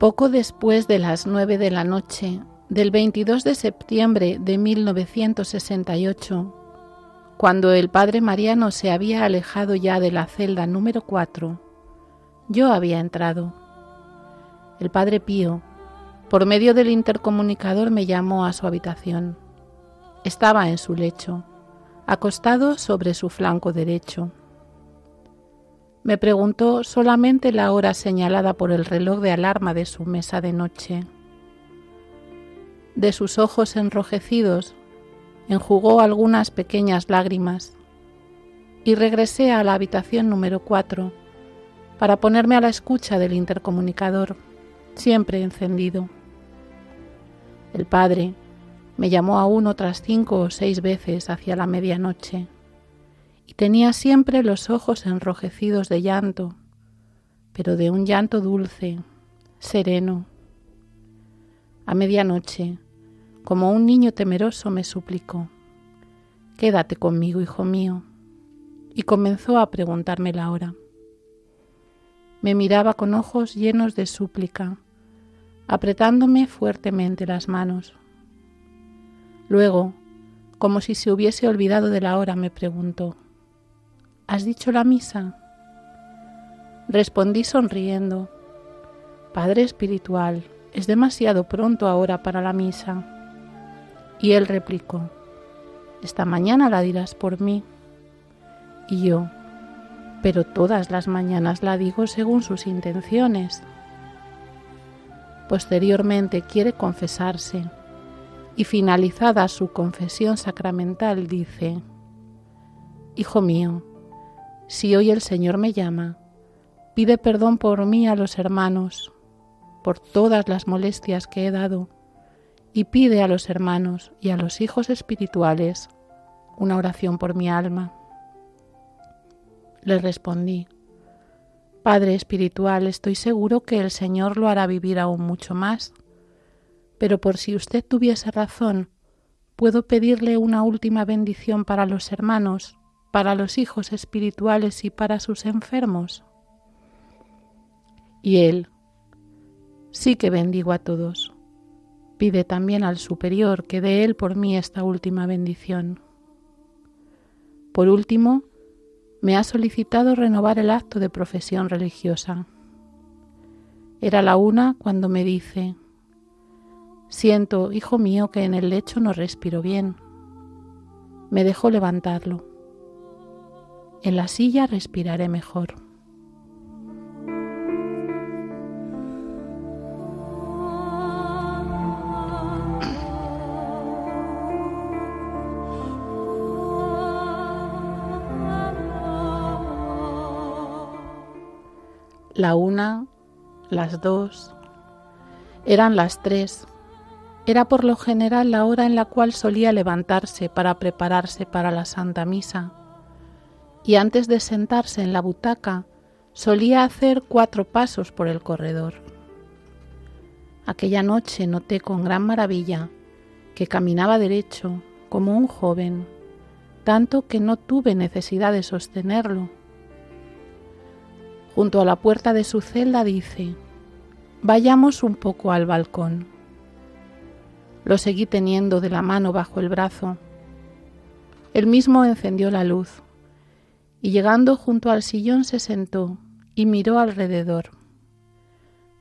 Poco después de las nueve de la noche del 22 de septiembre de 1968, cuando el padre Mariano se había alejado ya de la celda número 4, yo había entrado. El padre Pío, por medio del intercomunicador, me llamó a su habitación. Estaba en su lecho, acostado sobre su flanco derecho. Me preguntó solamente la hora señalada por el reloj de alarma de su mesa de noche. De sus ojos enrojecidos enjugó algunas pequeñas lágrimas y regresé a la habitación número 4 para ponerme a la escucha del intercomunicador, siempre encendido. El padre me llamó aún otras cinco o seis veces hacia la medianoche y tenía siempre los ojos enrojecidos de llanto, pero de un llanto dulce, sereno. A medianoche, como un niño temeroso, me suplicó, Quédate conmigo, hijo mío, y comenzó a preguntarme la hora. Me miraba con ojos llenos de súplica, apretándome fuertemente las manos. Luego, como si se hubiese olvidado de la hora, me preguntó, ¿Has dicho la misa? Respondí sonriendo. Padre espiritual, es demasiado pronto ahora para la misa. Y él replicó, Esta mañana la dirás por mí. Y yo, pero todas las mañanas la digo según sus intenciones. Posteriormente quiere confesarse y finalizada su confesión sacramental dice, Hijo mío, si hoy el Señor me llama, pide perdón por mí a los hermanos, por todas las molestias que he dado, y pide a los hermanos y a los hijos espirituales una oración por mi alma. Le respondí, Padre espiritual, estoy seguro que el Señor lo hará vivir aún mucho más, pero por si usted tuviese razón, ¿puedo pedirle una última bendición para los hermanos para los hijos espirituales y para sus enfermos? Y él, sí que bendigo a todos. Pide también al superior que dé él por mí esta última bendición. Por último, me ha solicitado renovar el acto de profesión religiosa. Era la una cuando me dice, Siento, hijo mío, que en el lecho no respiro bien. Me dejó levantarlo. En la silla respiraré mejor. La una, las dos, eran las tres. Era por lo general la hora en la cual solía levantarse para prepararse para la Santa Misa y antes de sentarse en la butaca solía hacer cuatro pasos por el corredor. Aquella noche noté con gran maravilla que caminaba derecho como un joven, tanto que no tuve necesidad de sostenerlo. Junto a la puerta de su celda dice, Vayamos un poco al balcón. Lo seguí teniendo de la mano bajo el brazo. Él mismo encendió la luz y llegando junto al sillón se sentó y miró alrededor.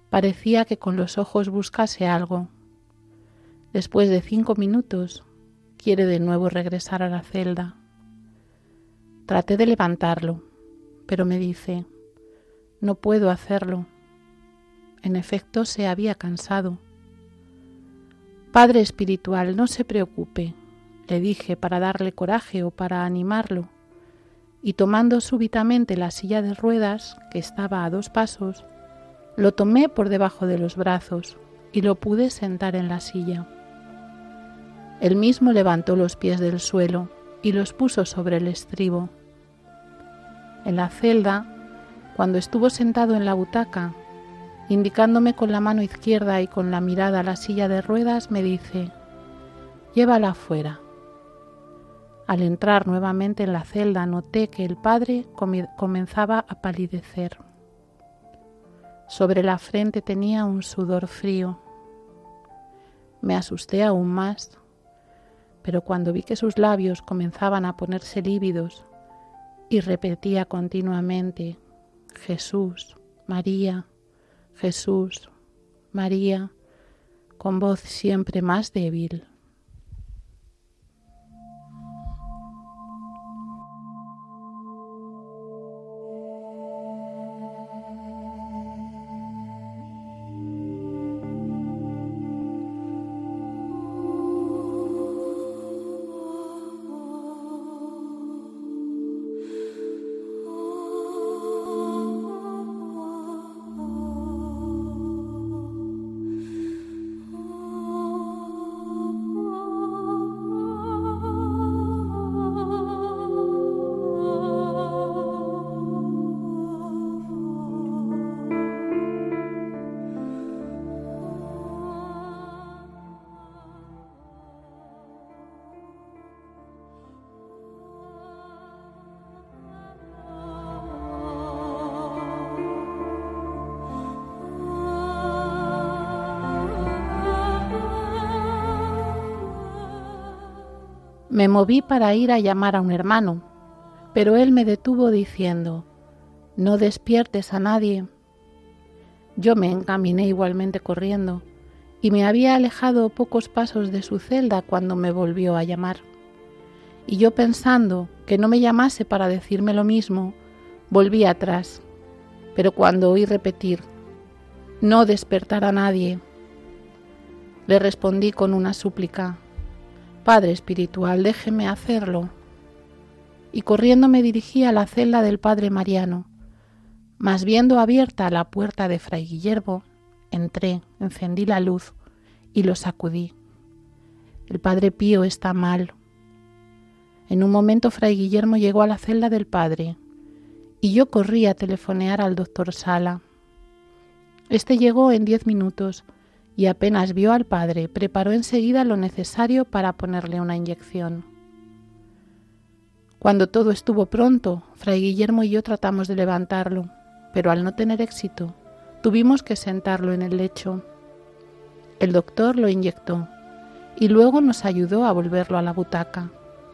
Parecía que con los ojos buscase algo. Después de cinco minutos quiere de nuevo regresar a la celda. Traté de levantarlo, pero me dice, no puedo hacerlo en efecto, se había cansado. Padre espiritual, no se preocupe, le dije para darle coraje o para animarlo, y tomando súbitamente la silla de ruedas, que estaba a dos pasos, lo tomé por debajo de los brazos y lo pude sentar en la silla. Él mismo levantó los pies del suelo y los puso sobre el estribo. En la celda, cuando estuvo sentado en la butaca Indicándome con la mano izquierda y con la mirada a la silla de ruedas, me dice, llévala fuera. Al entrar nuevamente en la celda noté que el padre comenzaba a palidecer. Sobre la frente tenía un sudor frío. Me asusté aún más, pero cuando vi que sus labios comenzaban a ponerse lívidos y repetía continuamente, Jesús, María, Jesús, María, con voz siempre más débil. Me moví para ir a llamar a un hermano, pero él me detuvo diciendo, No despiertes a nadie. Yo me encaminé igualmente corriendo y me había alejado pocos pasos de su celda cuando me volvió a llamar. Y yo pensando que no me llamase para decirme lo mismo, volví atrás. Pero cuando oí repetir, no despertar a nadie, le respondí con una súplica, Padre espiritual, déjeme hacerlo. Y corriendo me dirigí a la celda del Padre Mariano. Mas viendo abierta la puerta de Fray Guillermo, entré, encendí la luz y lo sacudí. El Padre Pío está mal. En un momento Fray Guillermo llegó a la celda del Padre y yo corrí a telefonear al doctor Sala. Este llegó en diez minutos y apenas vio al padre, preparó enseguida lo necesario para ponerle una inyección. Cuando todo estuvo pronto, Fray Guillermo y yo tratamos de levantarlo, pero al no tener éxito, tuvimos que sentarlo en el lecho. El doctor lo inyectó y luego nos ayudó a volverlo a la butaca,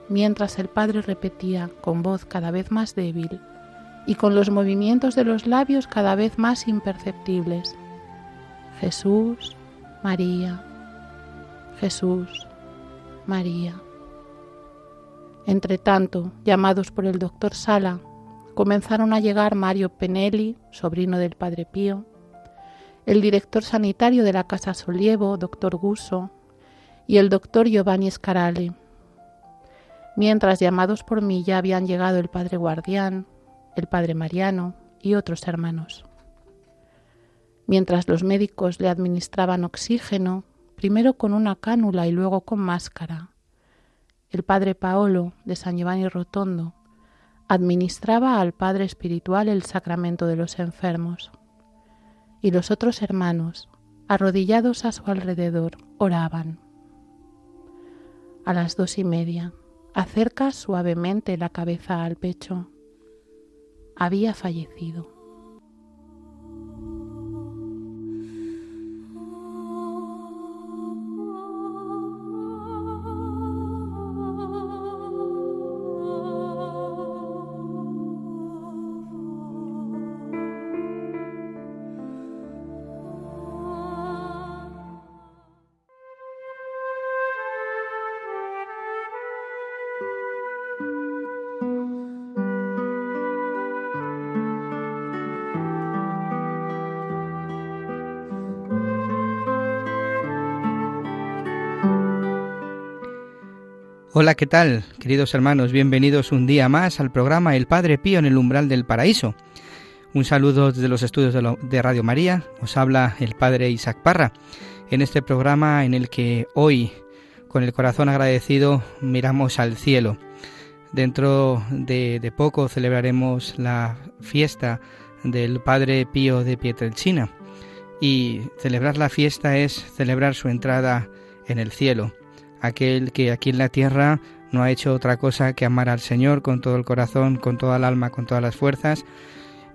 mientras el padre repetía con voz cada vez más débil y con los movimientos de los labios cada vez más imperceptibles. Jesús, María, Jesús, María. Entre tanto, llamados por el doctor Sala, comenzaron a llegar Mario Penelli, sobrino del Padre Pío, el director sanitario de la Casa Solievo, doctor Guso, y el doctor Giovanni Scarale. Mientras llamados por mí ya habían llegado el Padre Guardián, el Padre Mariano y otros hermanos. Mientras los médicos le administraban oxígeno, primero con una cánula y luego con máscara, el padre Paolo de San Giovanni Rotondo administraba al Padre Espiritual el sacramento de los enfermos. Y los otros hermanos, arrodillados a su alrededor, oraban. A las dos y media, Acerca suavemente la cabeza al pecho. Había fallecido. Hola, ¿qué tal, queridos hermanos? Bienvenidos un día más al programa El Padre Pío en el umbral del paraíso. Un saludo desde los estudios de, Radio María. Os habla el Padre Isaac Parra en este programa en el que hoy, con el corazón agradecido, miramos al cielo. Dentro de, de poco celebraremos la fiesta del Padre Pío de Pietrelcina y celebrar la fiesta es celebrar su entrada en el cielo aquel que aquí en la tierra no ha hecho otra cosa que amar al Señor con todo el corazón, con toda el alma, con todas las fuerzas.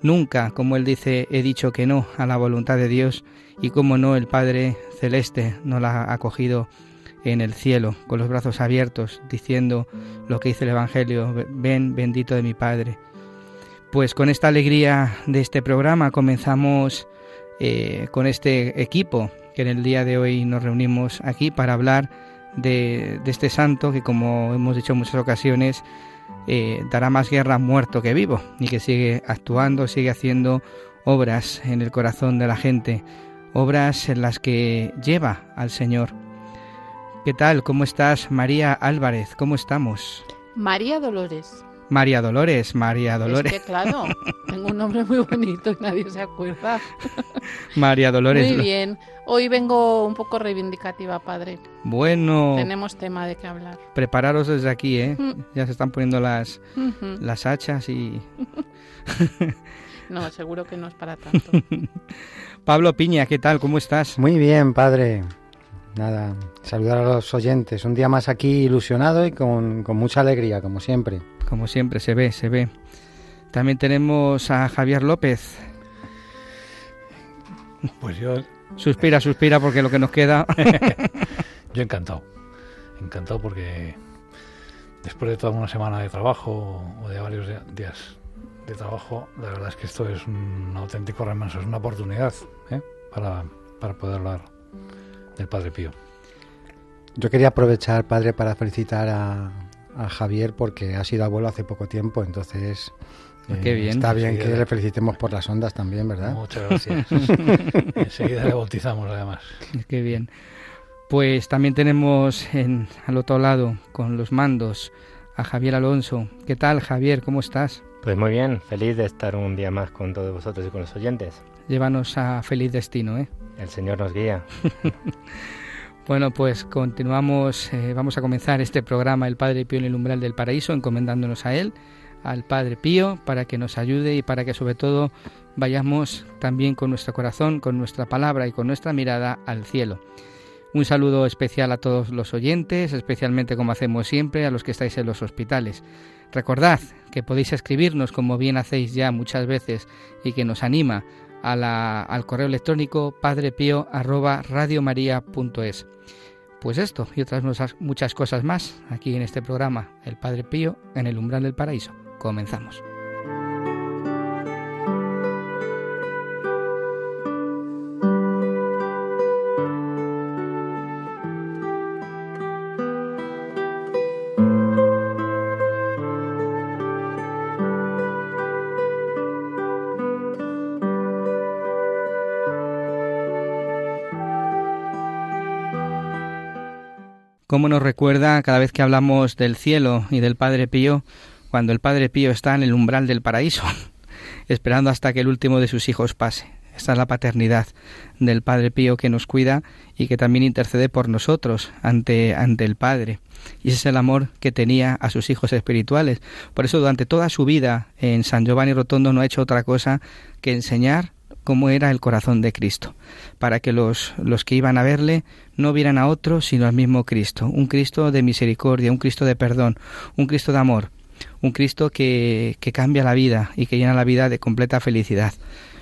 Nunca, como él dice, he dicho que no a la voluntad de Dios y como no el Padre Celeste no la ha acogido en el cielo, con los brazos abiertos, diciendo lo que dice el Evangelio, ven bendito de mi Padre. Pues con esta alegría de este programa comenzamos eh, con este equipo que en el día de hoy nos reunimos aquí para hablar de, este santo que, como hemos dicho en muchas ocasiones, eh, dará más guerra muerto que vivo y que sigue actuando, sigue haciendo obras en el corazón de la gente, obras en las que lleva al Señor. ¿Qué tal? ¿Cómo estás, María Álvarez? ¿Cómo estamos? María Dolores. María Dolores, María Dolores. Es que claro, tengo un nombre muy bonito y nadie se acuerda. María Dolores. Muy bien. Hoy vengo un poco reivindicativa, padre. Bueno. Tenemos tema de qué hablar. Prepararos desde aquí, ¿eh? Ya se están poniendo las, las hachas y... no, seguro que no es para tanto. Pablo Piña, ¿qué tal? ¿Cómo estás? Muy bien, padre. Nada, saludar a los oyentes. Un día más aquí ilusionado y con, con mucha alegría, como siempre como siempre se ve, se ve. También tenemos a Javier López. Pues yo... Suspira, suspira porque lo que nos queda... yo encantado. Encantado porque después de toda una semana de trabajo o de varios días de trabajo, la verdad es que esto es un auténtico remanso, es una oportunidad ¿eh? para, para poder hablar del Padre Pío. Yo quería aprovechar, Padre, para felicitar a, a Javier porque ha sido abuelo hace poco tiempo, entonces ah, eh, está bien que le felicitemos por las ondas también, ¿verdad? Muchas gracias. Enseguida le bautizamos además. Qué bien. Pues también tenemos en, al otro lado, con los mandos, a Javier Alonso. ¿Qué tal, Javier? ¿Cómo estás? Pues muy bien, feliz de estar un día más con todos vosotros y con los oyentes. Llévanos a feliz destino, ¿eh? El Señor nos guía. Bueno, pues continuamos, eh, vamos a comenzar este programa El Padre Pío en el umbral del paraíso, encomendándonos a Él, al Padre Pío, para que nos ayude y para que sobre todo vayamos también con nuestro corazón, con nuestra palabra y con nuestra mirada al cielo. Un saludo especial a todos los oyentes, especialmente como hacemos siempre a los que estáis en los hospitales. Recordad que podéis escribirnos como bien hacéis ya muchas veces y que nos anima al correo electrónico padrepío@radiomaria.es. Pues esto y otras muchas cosas más aquí en este programa, El Padre Pío en el umbral del paraíso. Comenzamos. Cómo nos recuerda cada vez que hablamos del cielo y del Padre Pío, cuando el Padre Pío está en el umbral del paraíso, esperando hasta que el último de sus hijos pase. Esta es la paternidad del Padre Pío que nos cuida y que también intercede por nosotros ante, ante el Padre. Y ese es el amor que tenía a sus hijos espirituales. Por eso durante toda su vida en San Giovanni Rotondo no ha hecho otra cosa que enseñar cómo era el corazón de Cristo, para que los, los que iban a verle no vieran a otro, sino al mismo Cristo, un Cristo de misericordia, un Cristo de perdón, un Cristo de amor, un Cristo que, que cambia la vida y que llena la vida de completa felicidad.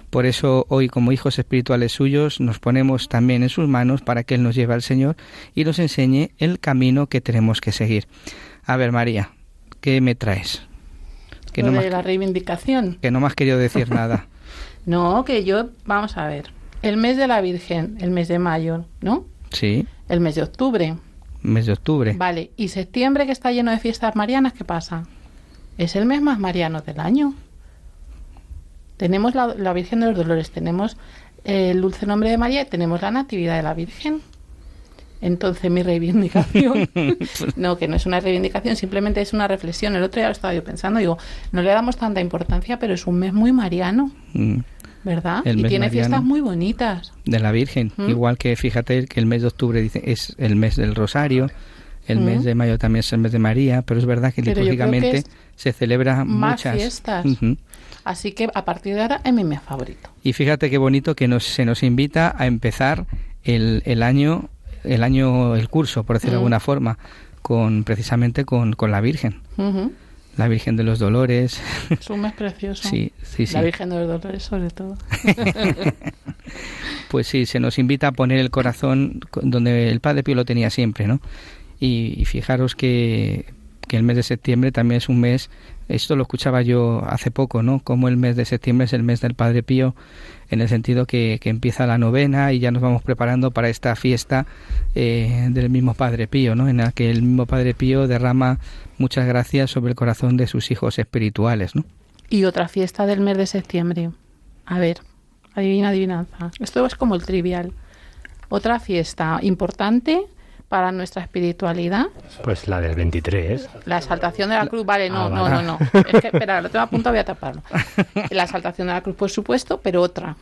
Por eso hoy como hijos espirituales suyos nos ponemos también en sus manos para que Él nos lleve al Señor y nos enseñe el camino que tenemos que seguir. A ver, María, ¿qué me traes? Que no de la reivindicación. Que no me has querido decir nada. no, que yo, vamos a ver, el mes de la Virgen, el mes de mayo, ¿no? Sí. El mes de octubre. Mes de octubre. Vale, y septiembre que está lleno de fiestas marianas, ¿qué pasa? Es el mes más mariano del año. Tenemos la, la Virgen de los Dolores, tenemos el dulce nombre de María y tenemos la Natividad de la Virgen. Entonces mi reivindicación, no, que no es una reivindicación, simplemente es una reflexión. El otro día lo estaba yo pensando, digo, no le damos tanta importancia, pero es un mes muy mariano, mm. ¿Verdad? y tiene fiestas muy bonitas. De la Virgen, ¿Mm? igual que fíjate que el mes de octubre dice, es el mes del Rosario, el mes de mayo también es el mes de María, pero es verdad que litúrgicamente se celebra más muchas fiestas. Así que a partir de ahora es mi mes favorito. Y fíjate qué bonito que nos, se nos invita a empezar el, el año el año, el curso, por decirlo de alguna forma, con precisamente con, con la Virgen. La Virgen de los Dolores. Es un mes precioso. Sí, sí, sí. La Virgen de los Dolores, sobre todo. pues sí, se nos invita a poner el corazón donde el Padre Pío lo tenía siempre, ¿no? Y, fijaros que, que el mes de septiembre también es un mes esto lo escuchaba yo hace poco, ¿no? Como el mes de septiembre es el mes del Padre Pío, en el sentido que, que empieza la novena y ya nos vamos preparando para esta fiesta eh, del mismo Padre Pío, ¿no? En la que el mismo Padre Pío derrama muchas gracias sobre el corazón de sus hijos espirituales, ¿no? Y otra fiesta del mes de septiembre. A ver, adivina, adivinanza. Esto es como el trivial. Otra fiesta importante para nuestra espiritualidad? Pues la del 23. La exaltación de la cruz, vale, no, ah, no, no, no. Es que, espera, lo tengo a punto, voy a taparlo. La exaltación de la cruz, por supuesto, pero otra.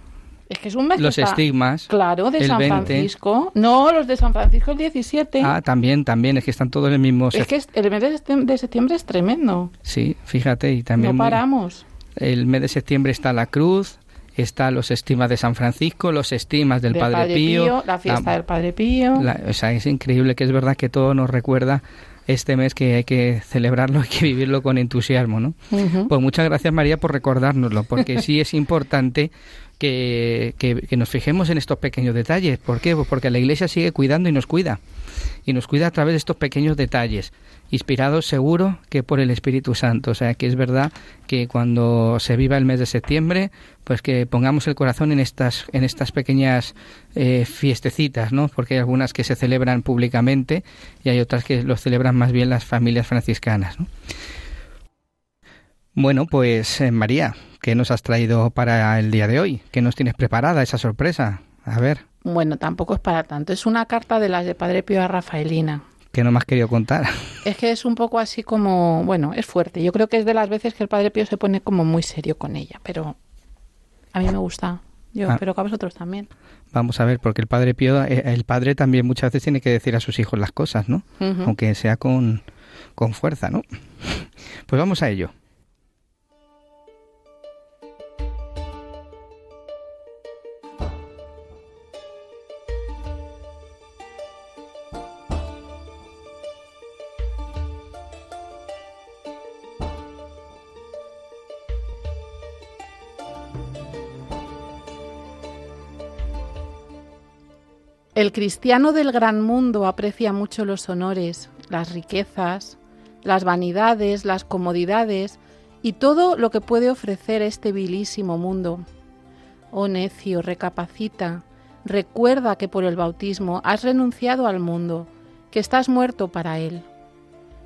Es que es un mes Los estigmas. Claro, de San Francisco. No, los de San Francisco el 17. Ah, también, también, es que están todos en el mismo... Es que el mes de septiembre es tremendo. Sí, fíjate, y también... No paramos. El mes de septiembre está la cruz, está los estimas de San Francisco, los estimas del, Padre, Pío, la fiesta del Padre Pío. o sea, es increíble que es verdad que todo nos recuerda este mes que hay que celebrarlo, hay que vivirlo con entusiasmo, ¿no? Pues muchas gracias María por recordárnoslo, porque sí es importante que, que, nos fijemos en estos pequeños detalles. ¿Por qué? Pues porque la Iglesia sigue cuidando y nos cuida. Y nos cuida a través de estos pequeños detalles inspirados seguro que por el Espíritu Santo. O sea, que es verdad que cuando se viva el mes de septiembre, pues que pongamos el corazón en estas, en estas pequeñas eh, fiestecitas, ¿no? Porque hay algunas que se celebran públicamente y hay otras que lo celebran más bien las familias franciscanas, ¿no? Bueno, pues eh, María, ¿qué nos has traído para el día de hoy? ¿Qué nos tienes preparada esa sorpresa? A ver. Bueno, tampoco es para tanto. Es una carta de las de Padre Pío a Rafaelina que no me has querido contar. Es que es un poco así como, bueno, es fuerte. Yo creo que es de las veces que el Padre Pío se pone como muy serio con ella, pero a mí me gusta. Yo espero ah. que a vosotros también. Vamos a ver, porque el Padre Pío, eh, el padre también muchas veces tiene que decir a sus hijos las cosas, ¿no? Aunque sea con, con fuerza, ¿no? Pues vamos a ello. El cristiano del gran mundo aprecia mucho los honores, las riquezas, las vanidades, las comodidades y todo lo que puede ofrecer este vilísimo mundo. Oh necio, recapacita, recuerda que por el bautismo has renunciado al mundo, que estás muerto para él.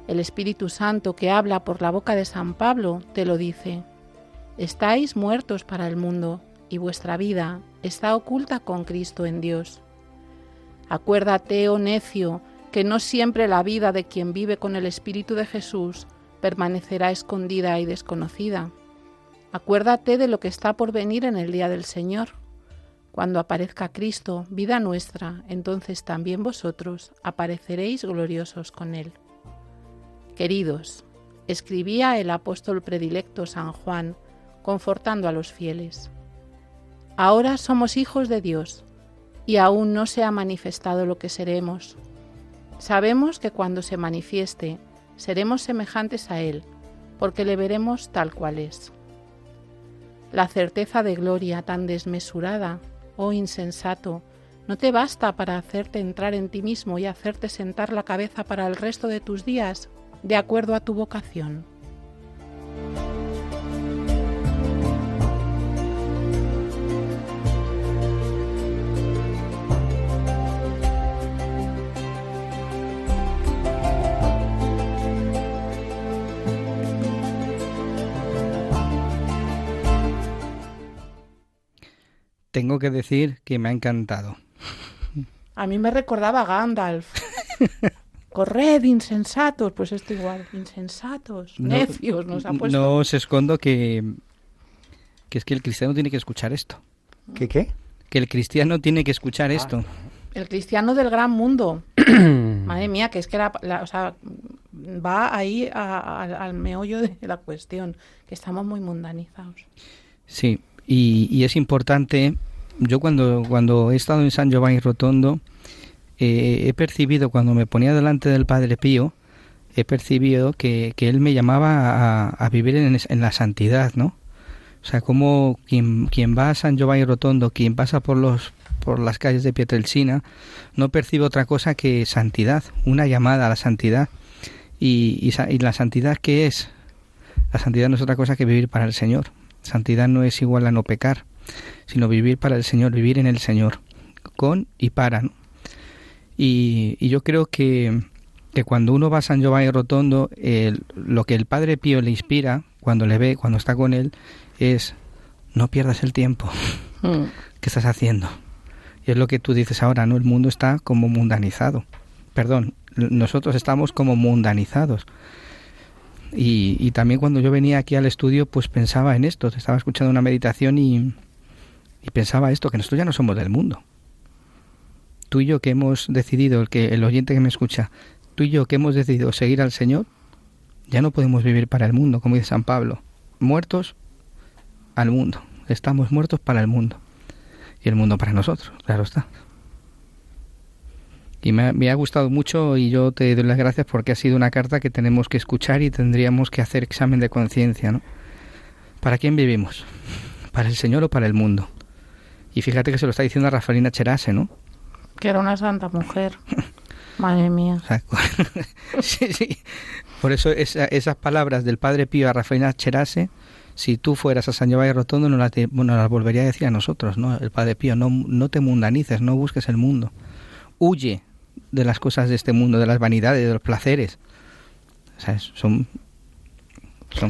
El Espíritu Santo que habla por la boca de San Pablo te lo dice. Estáis muertos para el mundo y vuestra vida está oculta con Cristo en Dios. Acuérdate, oh necio, que no siempre la vida de quien vive con el Espíritu de Jesús permanecerá escondida y desconocida. Acuérdate de lo que está por venir en el día del Señor. Cuando aparezca Cristo, vida nuestra, entonces también vosotros apareceréis gloriosos con Él. Queridos, escribía el apóstol predilecto San Juan, confortando a los fieles. Ahora somos hijos de Dios y aún no se ha manifestado lo que seremos. Sabemos que cuando se manifieste seremos semejantes a Él, porque le veremos tal cual es. La certeza de gloria tan desmesurada, oh insensato, no te basta para hacerte entrar en ti mismo y hacerte sentar la cabeza para el resto de tus días, de acuerdo a tu vocación. Tengo que decir que me ha encantado. A mí me recordaba a Gandalf. Corred, insensatos. Pues esto igual. Insensatos, No- necios, nos ha puesto. No os escondo que, que es que el cristiano tiene que escuchar esto. ¿Qué qué? Que el cristiano tiene que escuchar esto. El cristiano del gran mundo. Madre mía, que es que la, la- o sea, va ahí a- a- al meollo de la cuestión, que estamos muy mundanizados. Sí, y, y es importante. Yo cuando, cuando he estado en San Giovanni Rotondo, eh, he percibido, cuando me ponía delante del Padre Pío, he percibido que, que él me llamaba a, a vivir en, la santidad, ¿no? O sea, como quien, quien va a San Giovanni Rotondo, quien pasa por los por las calles de Pietrelcina, no percibe otra cosa que santidad, una llamada a la santidad. Y, y, y la santidad, ¿qué es? La santidad no es otra cosa que vivir para el Señor. Santidad no es igual a no pecar, sino vivir para el Señor, vivir en el Señor, con y para. ¿no? Y, y yo creo que, que cuando uno va a San Giovanni Rotondo, el- lo que el Padre Pío le inspira cuando le ve, cuando está con él, es no pierdas el tiempo. Mm. ¿Qué estás haciendo? Y es lo que tú dices ahora, ¿no? El mundo está como mundanizado. Perdón, nosotros estamos como mundanizados. Y, y también cuando yo venía aquí al estudio, pues pensaba en esto. Estaba escuchando una meditación y, y pensaba esto, que nosotros ya no somos del mundo. Tú y yo que hemos decidido, el, que, el oyente que me escucha, tú y yo que hemos decidido seguir al Señor, ya no podemos vivir para el mundo, como dice San Pablo. Muertos al mundo. Estamos muertos para el mundo. Y el mundo para nosotros, claro está. Y me ha, me ha gustado mucho y yo te doy las gracias porque ha sido una carta que tenemos que escuchar y tendríamos que hacer examen de conciencia, ¿no? ¿Para quién vivimos? ¿Para el Señor o para el mundo? Y fíjate que se lo está diciendo a Rafaelina Cherase, ¿no? Que era una santa mujer. Madre mía. Sí, sí. Por eso esa- esas palabras del Padre Pío a Rafaelina Cherase, si tú fueras a San Giovanni Rotondo, no las, bueno, las volvería a decir a nosotros, ¿no? El Padre Pío, no, no te mundanices, no busques el mundo. Huye de las cosas de este mundo, de las vanidades, de los placeres. Son...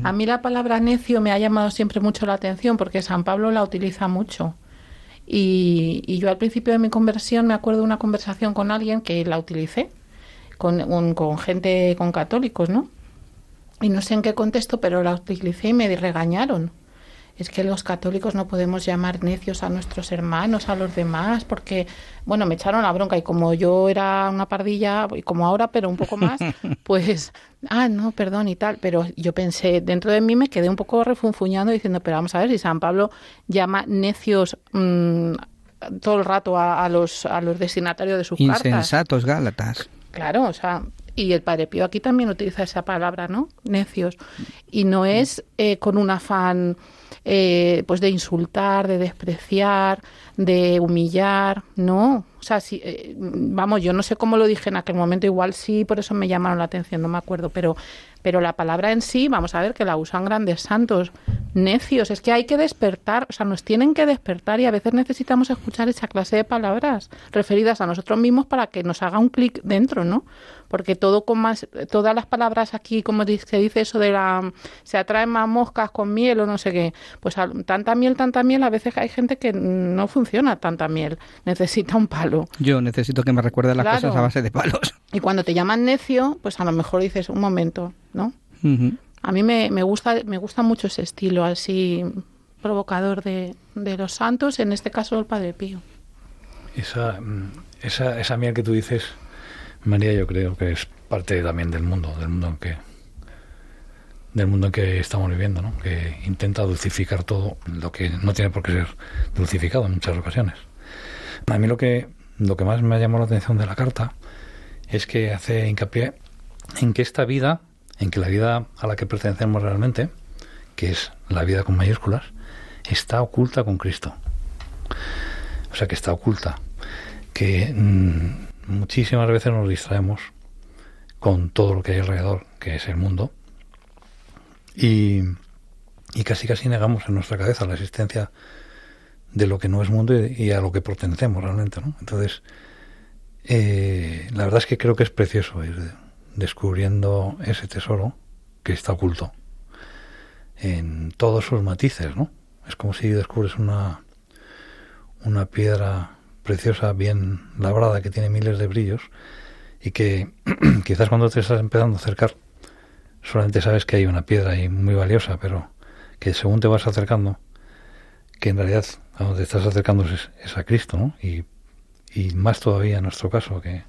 A mí la palabra necio me ha llamado siempre mucho la atención porque San Pablo la utiliza mucho. Y, y yo al principio de mi conversión me acuerdo de una conversación con alguien que la utilicé, con, con gente, con católicos, ¿no? Y no sé en qué contexto, pero la utilicé y me regañaron. Es que los católicos no podemos llamar necios a nuestros hermanos, a los demás, porque, bueno, me echaron la bronca y como yo era una pardilla, y como ahora, pero un poco más, pues, ah, no, perdón y tal. Pero yo pensé, dentro de mí me quedé un poco refunfuñando diciendo, pero vamos a ver, si San Pablo llama necios mm, todo el rato a, a los, a los destinatarios de sus cartas. Insensatos Gálatas. Claro, o sea, y el Padre Pío aquí también utiliza esa palabra, ¿no? Necios. Y no es eh, con un afán eh, pues de insultar, de despreciar, de humillar, no. O sea, si, eh, vamos, yo no sé cómo lo dije en aquel momento, igual sí, por eso me llamaron la atención, no me acuerdo, pero, pero la palabra en sí, vamos a ver que la usan grandes santos, necios, es que hay que despertar, o sea, nos tienen que despertar y a veces necesitamos escuchar esa clase de palabras referidas a nosotros mismos para que nos haga un clic dentro, ¿no? Porque todo con más, todas las palabras aquí, como se dice eso de la, se atraen más moscas con miel o no sé qué, pues a- tanta miel, tanta miel, a veces hay gente que no funciona tanta miel, necesita un palo. Yo necesito que me recuerden las Claro. cosas a base de palos. Y cuando te llaman necio, pues a lo mejor dices, un momento, ¿no? A mí me, me gusta me gusta mucho ese estilo así provocador de, de los santos, en este caso el Padre Pío. Esa, mm, esa, esa miel que tú dices, María, yo creo que es parte también del mundo, del mundo en que, del mundo en que estamos viviendo, ¿no? que intenta dulcificar todo lo que no tiene por qué ser dulcificado en muchas ocasiones. A mí lo que, lo que más me ha llamado la atención de la carta es que hace hincapié en que esta vida, en que la vida a la que pertenecemos realmente, que es la vida con mayúsculas, está oculta con Cristo. O sea que está oculta. Que mm, muchísimas veces nos distraemos con todo lo que hay alrededor, que es el mundo, y, y casi casi negamos en nuestra cabeza la existencia de lo que no es mundo y, a lo que pertenecemos realmente, ¿no? Entonces, eh, la verdad es que creo que es precioso ir descubriendo ese tesoro que está oculto en todos sus matices, ¿no? Es como si descubres una, una piedra preciosa, bien labrada, que tiene miles de brillos y que quizás cuando te estás empezando a acercar solamente sabes que hay una piedra ahí muy valiosa, pero que según te vas acercando, que en realidad a donde te estás acercando es, a Cristo, ¿no? Y, y, más todavía en nuestro caso, que,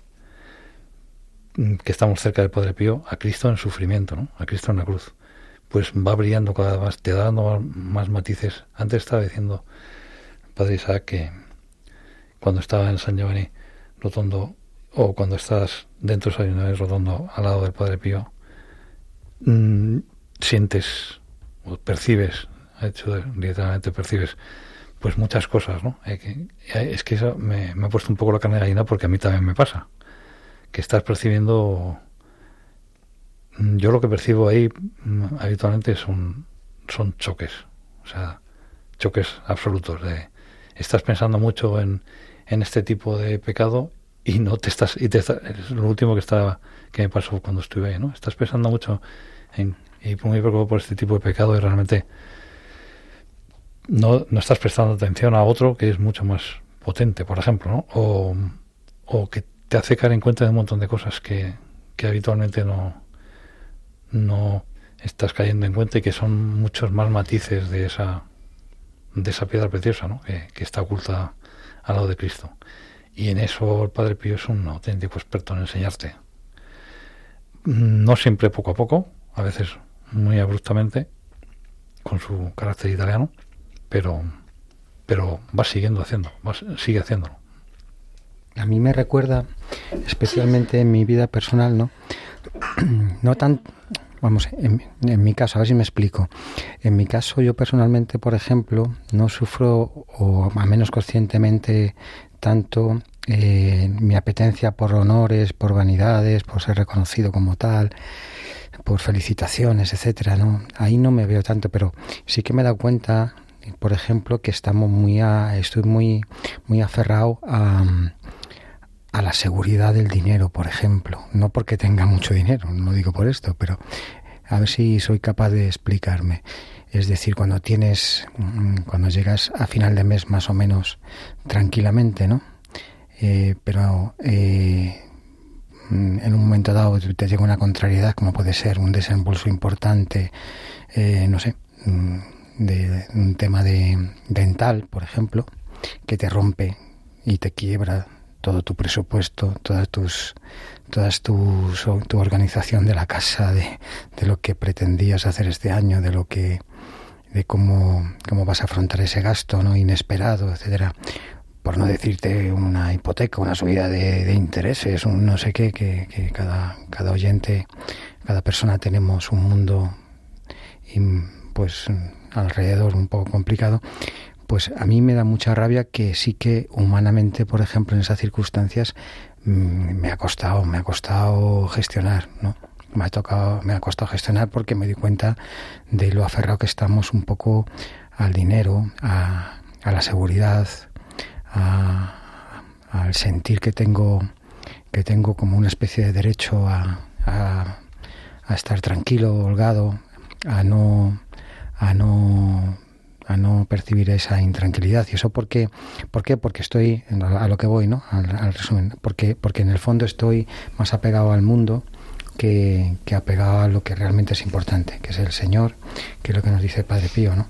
que estamos cerca del Padre Pío, a Cristo en sufrimiento, ¿no? A Cristo en la cruz. Pues va brillando cada vez más, te da dando más, matices. Antes estaba diciendo Padre Isaac que cuando estaba en San Giovanni Rotondo, o cuando estás dentro de San Giovanni Rotondo al lado del Padre Pío, Mm, sientes o percibes, hecho literalmente percibes, pues muchas cosas, ¿no? Eh, es que eso me, ha puesto un poco la carne de gallina porque a mí también me pasa. Que estás percibiendo. Mm, yo lo que percibo ahí mm, habitualmente son, son choques. O sea, choques absolutos. De, estás pensando mucho en, en este tipo de pecado y no te estás. Y te es lo último que, estaba, que me pasó cuando estuve ahí, ¿no? Estás pensando mucho y muy preocupado por este tipo de pecado y realmente no, no estás prestando atención a otro que es mucho más potente, por ejemplo, ¿no? o, o que te hace caer en cuenta de un montón de cosas que, que habitualmente no, no estás cayendo en cuenta y que son muchos más matices de esa de esa piedra preciosa ¿no? que, está oculta al lado de Cristo. Y en eso el Padre Pío es un auténtico experto en enseñarte. No siempre poco a poco, a veces muy abruptamente, con su carácter italiano, pero, pero va siguiendo haciendo, sigue haciéndolo. A mí me recuerda, especialmente en mi vida personal, ¿no? No tan, vamos, en, en, mi caso, a ver si me explico. En mi caso, yo personalmente, por ejemplo, no sufro, o a menos conscientemente, tanto eh, mi apetencia por honores, por vanidades, por ser reconocido como tal, por felicitaciones, etcétera, ¿no? Ahí no me veo tanto, pero sí que me he dado cuenta, por ejemplo, que estamos muy estoy muy muy aferrado a, a la seguridad del dinero, por ejemplo, no porque tenga mucho dinero, no digo por esto, pero a ver si soy capaz de explicarme. Es decir, cuando tienes, mm, cuando llegas a final de mes más o menos tranquilamente, ¿no? Eh, pero eh, Mm, en un momento dado te llega una contrariedad, como puede ser un desembolso importante, eh, no sé, mm, de, un tema de dental, por ejemplo, que te rompe y te quiebra todo tu presupuesto, todas tus, todas tus, tu organización de la casa, de, de lo que pretendías hacer este año, de lo que, de cómo, cómo vas a afrontar ese gasto, no inesperado, etcétera. Por no decirte una hipoteca, una subida de, intereses, un no sé qué, que, cada, cada oyente, cada persona tenemos un mundo y, pues alrededor un poco complicado, pues a mí me da mucha rabia que sí que humanamente, por ejemplo, en esas circunstancias mm, me ha costado, me ha costado gestionar, ¿no? Me ha tocado, me ha costado gestionar porque me di cuenta de lo aferrado que estamos un poco al dinero, a, la seguridad, al sentir que tengo que tengo como una especie de derecho a, a, estar tranquilo, holgado, a no a no no percibir esa intranquilidad. Y eso porque ¿por qué? porque estoy a lo que voy no al, resumen. Porque porque en el fondo estoy más apegado al mundo que, que apegado a lo que realmente es importante que es el Señor que es lo que nos dice Padre Pío no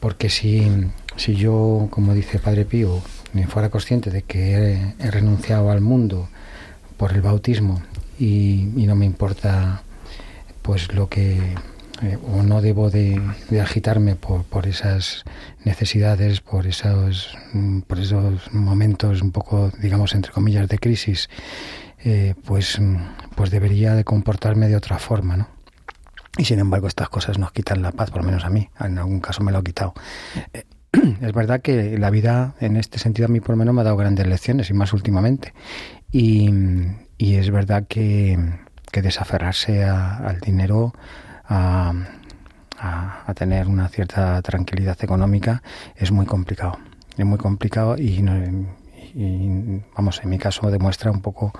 porque si si yo como dice Padre Pío me fuera consciente de que he, renunciado al mundo por el bautismo y, no me importa pues lo que eh, o no debo de, agitarme por, por, esas necesidades, por esos, mm, por esos momentos un poco, digamos, entre comillas, de crisis, eh, pues, mm, pues debería de comportarme de otra forma, ¿no? Y sin embargo estas cosas nos quitan la paz, por lo menos a mí, en algún caso me lo ha quitado. Eh, es verdad que la vida en este sentido a mí por lo menos me ha dado grandes lecciones y más últimamente. Y, y es verdad que, que desaferrarse al dinero, a, tener una cierta tranquilidad económica, es muy complicado. Es muy complicado y, y, vamos, en mi caso demuestra un poco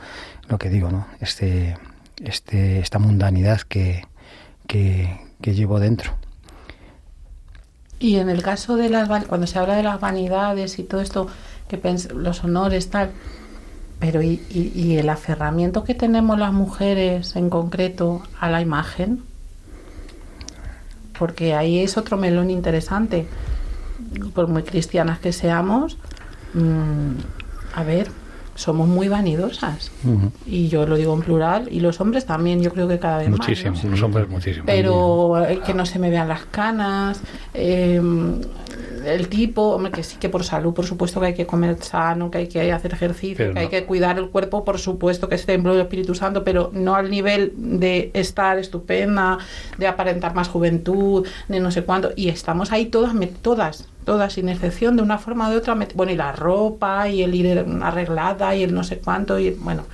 lo que digo, ¿no? Este, este, esta mundanidad que, que, llevo dentro. Y en el caso de las cuando se habla de las vanidades y todo esto, que los honores tal, pero y, y, el aferramiento que tenemos las mujeres en concreto a la imagen, porque ahí es otro melón interesante. Por muy cristianas que seamos, mm, a ver, somos muy vanidosas. Y yo lo digo en plural, y los hombres también, yo creo que cada vez más. Muchísimo, los hombres muchísimo. Pero que no se me vean las canas, eh, el tipo, hombre, que sí que por salud, por supuesto que hay que comer sano, que hay que hacer ejercicio, que hay que cuidar el cuerpo, por supuesto que esté en del Espíritu Santo, pero no al nivel de estar estupenda, de aparentar más juventud, de no sé cuánto. Y estamos ahí todas, todas, todas, sin excepción, de una forma o de otra. Bueno, y la ropa, y el ir arreglada, y el no sé cuánto, y bueno.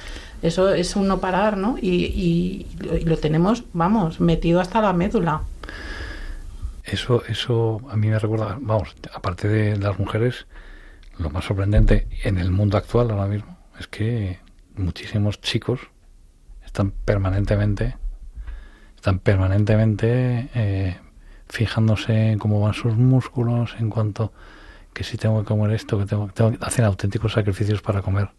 Eso es un no parar, ¿no? y lo tenemos, vamos, metido hasta la médula. Eso, eso a mí me recuerda, vamos, aparte de las mujeres, lo más sorprendente en el mundo actual ahora mismo es que muchísimos chicos están permanentemente, están permanentemente eh, fijándose en cómo van sus músculos, en cuanto que si tengo que comer esto, que tengo, tengo hacen auténticos sacrificios para comer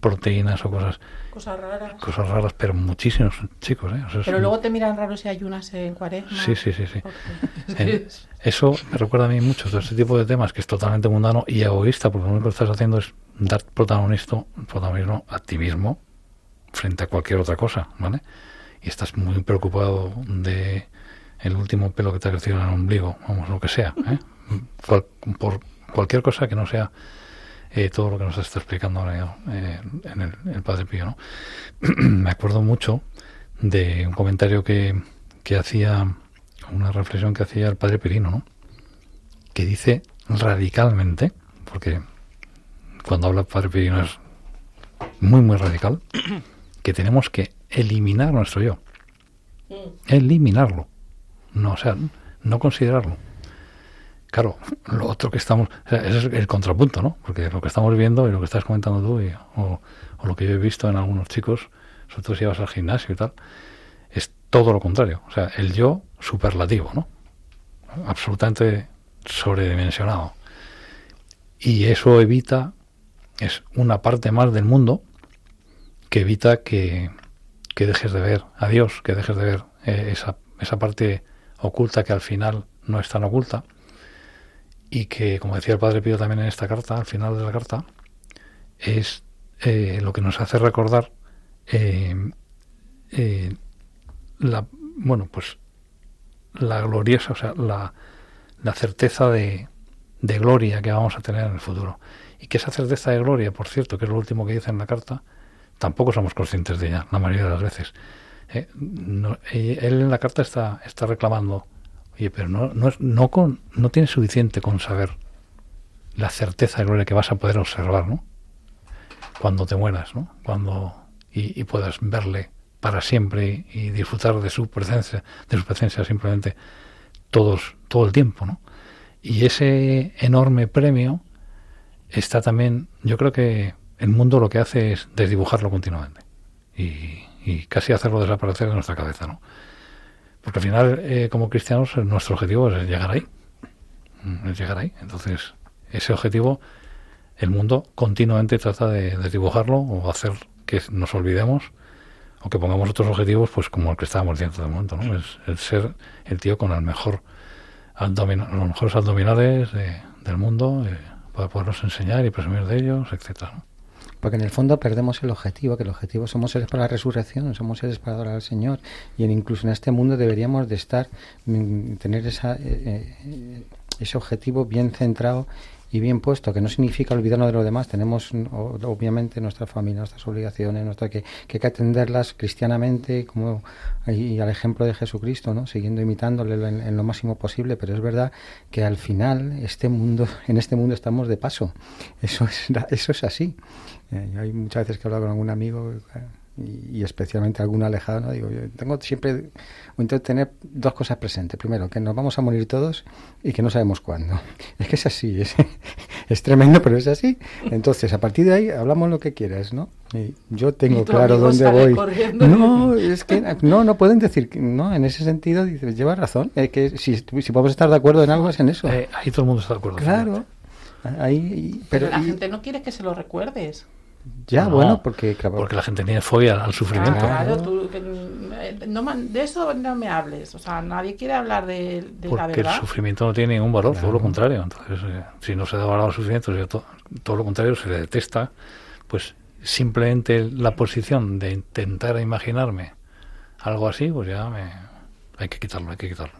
proteínas o cosas. Cosas raras. Cosas raras, pero muchísimos chicos. ¿eh? pero luego te miran raro si ayunas en cuaresma. Sí, sí, sí. sí. Eh, eso me recuerda a mí mucho, todo este tipo de temas que es totalmente mundano y egoísta, porque lo único que estás haciendo es dar protagonismo, protagonismo a ti mismo frente a cualquier otra cosa, ¿vale? Y estás muy preocupado de el último pelo que te ha crecido en el ombligo, vamos, lo que sea, ¿eh? por cualquier cosa que no sea eh, todo lo que nos está explicando ahora eh, en el, Padre Pío. ¿no? Me acuerdo mucho de un comentario que, que hacía, una reflexión que hacía el Padre Pirino, ¿no? que dice radicalmente, porque cuando habla el Padre Pirino es muy, muy radical, que tenemos que eliminar nuestro yo. Eliminarlo. No, o sea, no considerarlo. Claro, lo otro que estamos, ese es el contrapunto, ¿no? Porque lo que estamos viendo y lo que estás comentando tú, o, lo que yo he visto en algunos chicos, sobre todo si vas al gimnasio y tal, es todo lo contrario. O sea, el yo superlativo, ¿no? Absolutamente sobredimensionado. Y eso evita, es una parte más del mundo que evita que, que dejes de ver a Dios, que dejes de ver eh, esa, esa parte oculta que al final no es tan oculta y que, como decía el Padre Pío también en esta carta, al final de la carta, es eh, lo que nos hace recordar eh, eh, la, bueno, pues la gloriosa, o sea, la, la certeza de, de, gloria que vamos a tener en el futuro. Y que esa certeza de gloria, por cierto, que es lo último que dice en la carta, tampoco somos conscientes de ella, la mayoría de las veces. Él en la carta está, está reclamando Oye, pero no, no, no, con, no tienes suficiente con saber la certeza de gloria que vas a poder observar, ¿no? Cuando te mueras, ¿no? Cuando y, puedas verle para siempre y, disfrutar de su presencia, de su presencia simplemente todos, todo el tiempo, ¿no? Y ese enorme premio está también, yo creo que el mundo lo que hace es desdibujarlo continuamente y, y casi hacerlo desaparecer de nuestra cabeza, ¿no? Porque al final, eh, como cristianos, nuestro objetivo es llegar ahí. Mm, es llegar ahí. Entonces, ese objetivo, el mundo continuamente trata de, dibujarlo o hacer que nos olvidemos o que pongamos otros objetivos, pues como el que estábamos diciendo de momento, ¿no? Es el ser el tío con el mejor los mejores abdominales del mundo eh, para podernos enseñar y presumir de ellos, etcétera. Porque en el fondo perdemos el objetivo, que el objetivo somos seres para la resurrección, somos seres para adorar al Señor. Y incluso en este mundo deberíamos de estar, mm, tener esa, eh, eh, ese objetivo bien centrado y bien puesto, que no significa olvidarnos de los demás. Tenemos obviamente nuestra familia, nuestras obligaciones, nuestra, que, que hay que atenderlas cristianamente como y, al ejemplo de Jesucristo, ¿no? siguiendo imitándole en, lo máximo posible. Pero es verdad que al final este mundo, en este mundo estamos de paso. Eso es, eso es así. Eh, hay muchas veces que he hablado con algún amigo y, especialmente algún alejado, ¿no? digo, yo tengo siempre, intento tener dos cosas presentes. Primero, que nos vamos a morir todos y que no sabemos cuándo. Es que es así, es, es tremendo, pero es así. Entonces, a partir de ahí, hablamos lo que quieras, ¿no? Y yo tengo claro dónde voy. No, es que no, no pueden decir no, en ese sentido dices, lleva razón, es que si, si podemos estar de acuerdo en algo es en eso. Eh, ahí todo el mundo está de acuerdo. Claro. Ahí, pero, la gente no quiere que se lo recuerdes. Ya, bueno, porque... Porque la gente tiene fobia al sufrimiento. Claro, tú, eh, no, de eso no me hables. O sea, nadie quiere hablar de, la verdad. Porque el sufrimiento no tiene ningún valor, todo lo contrario. Entonces, eh, si no se da valor al sufrimiento, todo, todo lo contrario, se le detesta, pues simplemente la posición de intentar imaginarme algo así, pues ya me, hay que quitarlo, hay que quitarlo.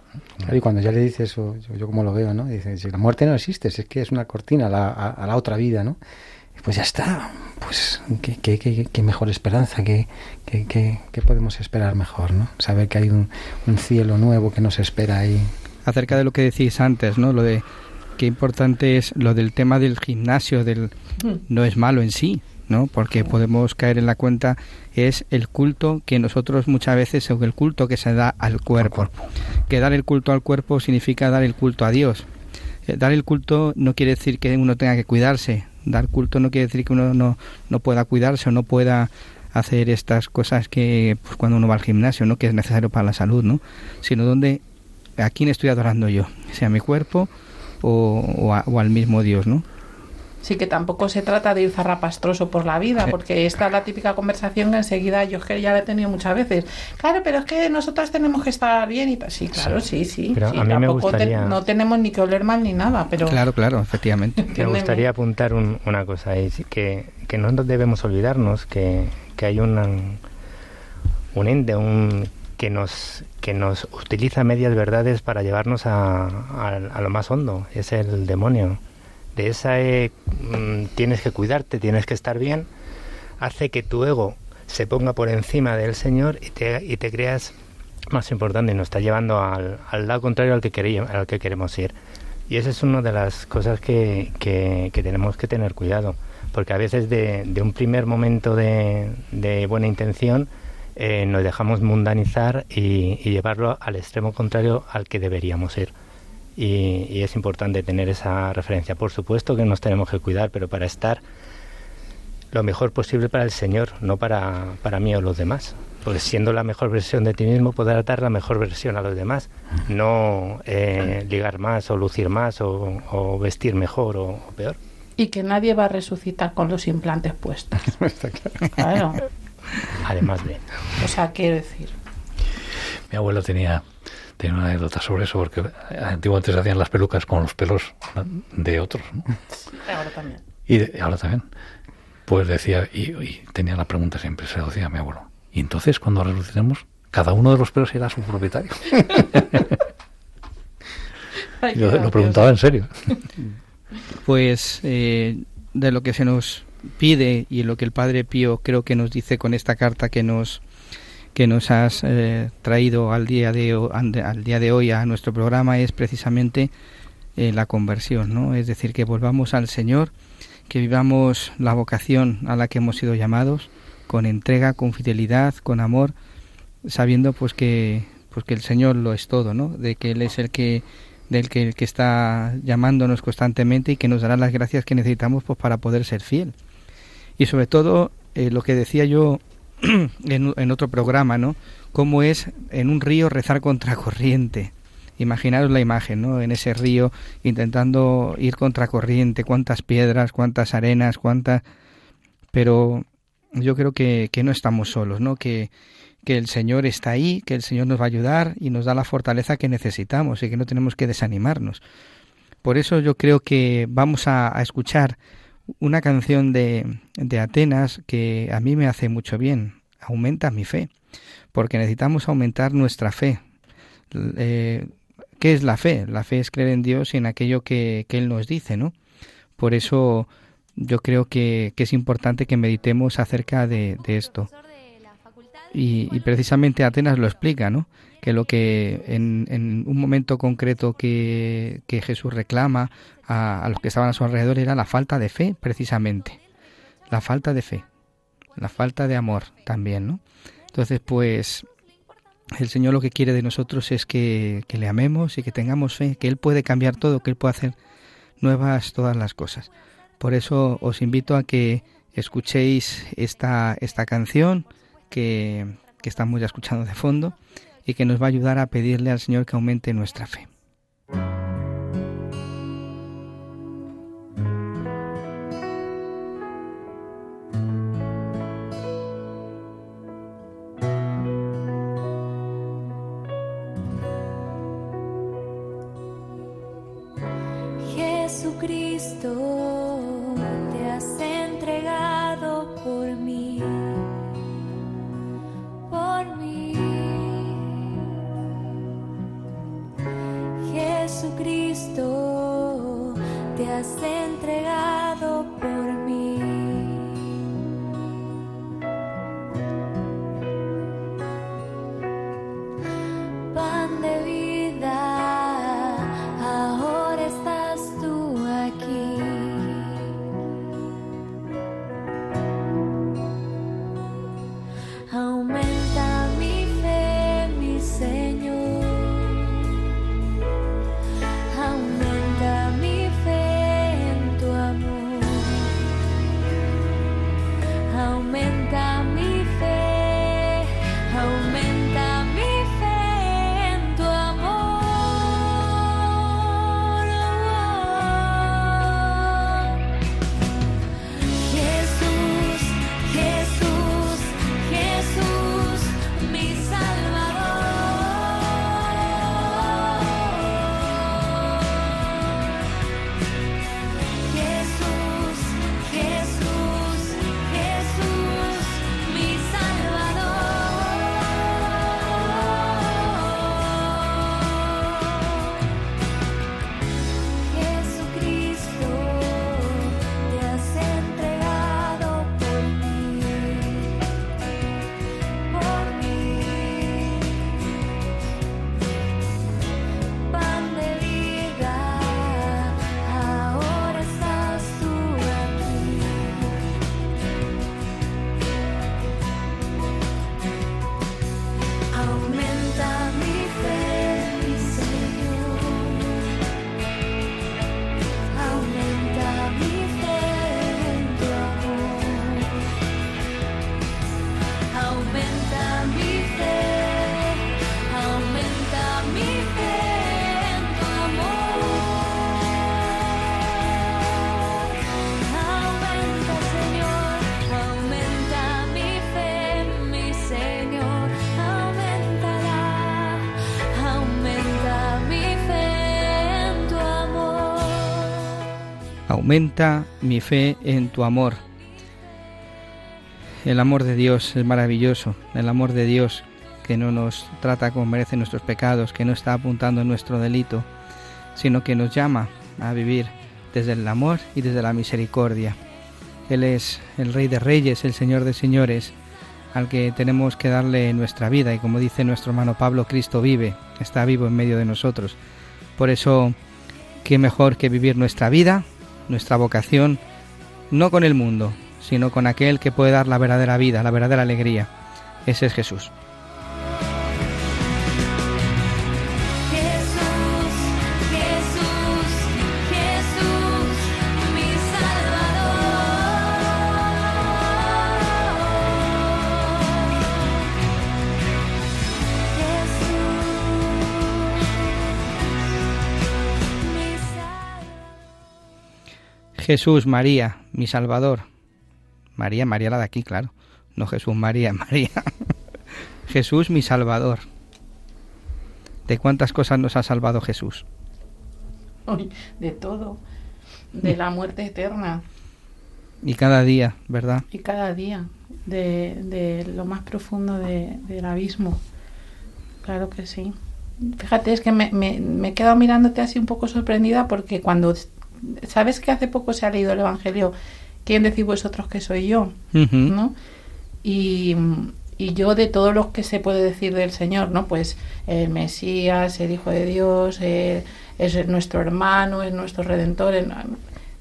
y cuando ya le dices, eso, yo, como lo veo, ¿no? Dices, si la muerte no existe, es que es una cortina a la, a la otra vida, ¿no? Pues ya está. Pues qué, qué, qué, mejor esperanza, qué, qué, podemos esperar mejor, ¿no? Saber que hay un, un, cielo nuevo que nos espera ahí. Acerca de lo que decís antes, ¿no? Lo de qué importante es lo del tema del gimnasio, del mm. no es malo en sí, ¿no? Porque podemos caer en la cuenta es el culto que nosotros muchas veces o el culto que se da al cuerpo. al cuerpo. Que dar el culto al cuerpo significa dar el culto a Dios. Eh, dar el culto no quiere decir que uno tenga que cuidarse, dar culto no quiere decir que uno no, no pueda cuidarse o no pueda hacer estas cosas que pues, cuando uno va al gimnasio, ¿no? que es necesario para la salud, ¿no? sino donde a quién estoy adorando yo, sea mi cuerpo o, o al mismo Dios, ¿no? Sí, que tampoco se trata de ir zarrapastroso por la vida, porque esta es la típica conversación que enseguida yo que ya la he tenido muchas veces. Claro, pero es que nosotros tenemos que estar bien y Sí, claro, sí, sí. Pero a mí me gustaría... no tenemos ni que oler mal ni nada, pero... Claro, claro, efectivamente. me gustaría apuntar una cosa ahí, que, que no debemos olvidarnos que, que hay un, un ente, un que nos que nos utiliza medias verdades para llevarnos a, a lo más hondo, es el demonio de esa eh, mm, tienes que cuidarte, tienes que estar bien, hace que tu ego se ponga por encima del Señor y te, y te creas más importante y nos está llevando al, lado contrario al que, queríamos, al que queremos ir. Y esa es una de las cosas que, que, tenemos que tener cuidado, porque a veces de, un primer momento de, de buena intención eh, nos dejamos mundanizar y llevarlo al extremo contrario al que deberíamos ir y, es importante tener esa referencia. Por supuesto que nos tenemos que cuidar, pero para estar lo mejor posible para el Señor, no para, para mí o los demás. Porque siendo la mejor versión de ti mismo, poder dar la mejor versión a los demás. No eh, ligar más o lucir más o, vestir mejor o, peor. Y que nadie va a resucitar con los implantes puestos. claro. Además de. O sea, quiero decir. Mi abuelo tenía tiene una anécdota sobre eso, porque antiguamente se hacían las pelucas con los pelos de otros. Ahora también. Y ahora también. Pues decía, y, tenía la pregunta siempre, se lo decía a mi abuelo. Y entonces, cuando resucitemos, cada uno de los pelos será su propietario. lo, preguntaba en serio. Pues eh, de lo que se nos pide y lo que el Padre Pío creo que nos dice con esta carta que nos que nos has eh, traído al día, de, al día de hoy a nuestro programa es precisamente eh, la conversión, ¿no? Es decir, que volvamos al Señor, que vivamos la vocación a la que hemos sido llamados, con entrega, con fidelidad, con amor, sabiendo pues que, pues que el Señor lo es todo, ¿no? De que Él es el que del que, el que está llamándonos constantemente y que nos dará las gracias que necesitamos pues para poder ser fiel. Y sobre todo, eh, lo que decía yo en, otro programa, ¿no? Cómo es en un río rezar contracorriente. Imaginaros la imagen, ¿no? En ese río intentando ir contracorriente, cuántas piedras, cuántas arenas, cuántas... Pero yo creo que, que no estamos solos, ¿no? Que, que el Señor está ahí, que el Señor nos va a ayudar y nos da la fortaleza que necesitamos y que no tenemos que desanimarnos. Por eso yo creo que vamos a, a escuchar una canción de, de Atenas que a mí me hace mucho bien, aumenta mi fe, porque necesitamos aumentar nuestra fe. Eh, ¿Qué es la fe? La fe es creer en Dios y en aquello que, que Él nos dice, ¿no? Por eso yo creo que, que es importante que meditemos acerca de, de esto. Y, precisamente Atenas lo explica, ¿no? Que lo que en, en un momento concreto que, que Jesús reclama a, los que estaban a su alrededor era la falta de fe, precisamente. La falta de fe, la falta de amor también, ¿no? Entonces, pues el Señor lo que quiere de nosotros es que, que le amemos y que tengamos fe, que Él puede cambiar todo, que Él puede hacer nuevas todas las cosas. Por eso os invito a que escuchéis esta, esta canción que, que estamos ya escuchando de fondo y que nos va a ayudar a pedirle al Señor que aumente nuestra fe. Cristo te hace Aumenta mi fe en tu amor. El amor de Dios es maravilloso, el amor de Dios que no nos trata como merecen nuestros pecados, que no está apuntando en nuestro delito, sino que nos llama a vivir desde el amor y desde la misericordia. Él es el Rey de Reyes, el Señor de Señores, al que tenemos que darle nuestra vida y como dice nuestro hermano Pablo, Cristo vive, está vivo en medio de nosotros. Por eso, qué mejor que vivir nuestra vida nuestra vocación no con el mundo, sino con aquel que puede dar la verdadera vida, la verdadera alegría. Ese es Jesús. Jesús, María, mi Salvador. María, María la de aquí, claro. No Jesús, María, María. Jesús, mi Salvador. ¿De cuántas cosas nos ha salvado Jesús? De todo. De la muerte eterna. Y cada día, ¿verdad? Y cada día, de, de lo más profundo de- del abismo. Claro que sí. Fíjate, es que me, me, me he quedado mirándote así un poco sorprendida porque cuando... ¿Sabes que hace poco se ha leído el Evangelio? ¿Quién decís vosotros que soy yo? ¿no? Y, y yo de todo lo que se puede decir del Señor, ¿no? Pues el Mesías, el Hijo de Dios, es nuestro hermano, es nuestro redentor. en-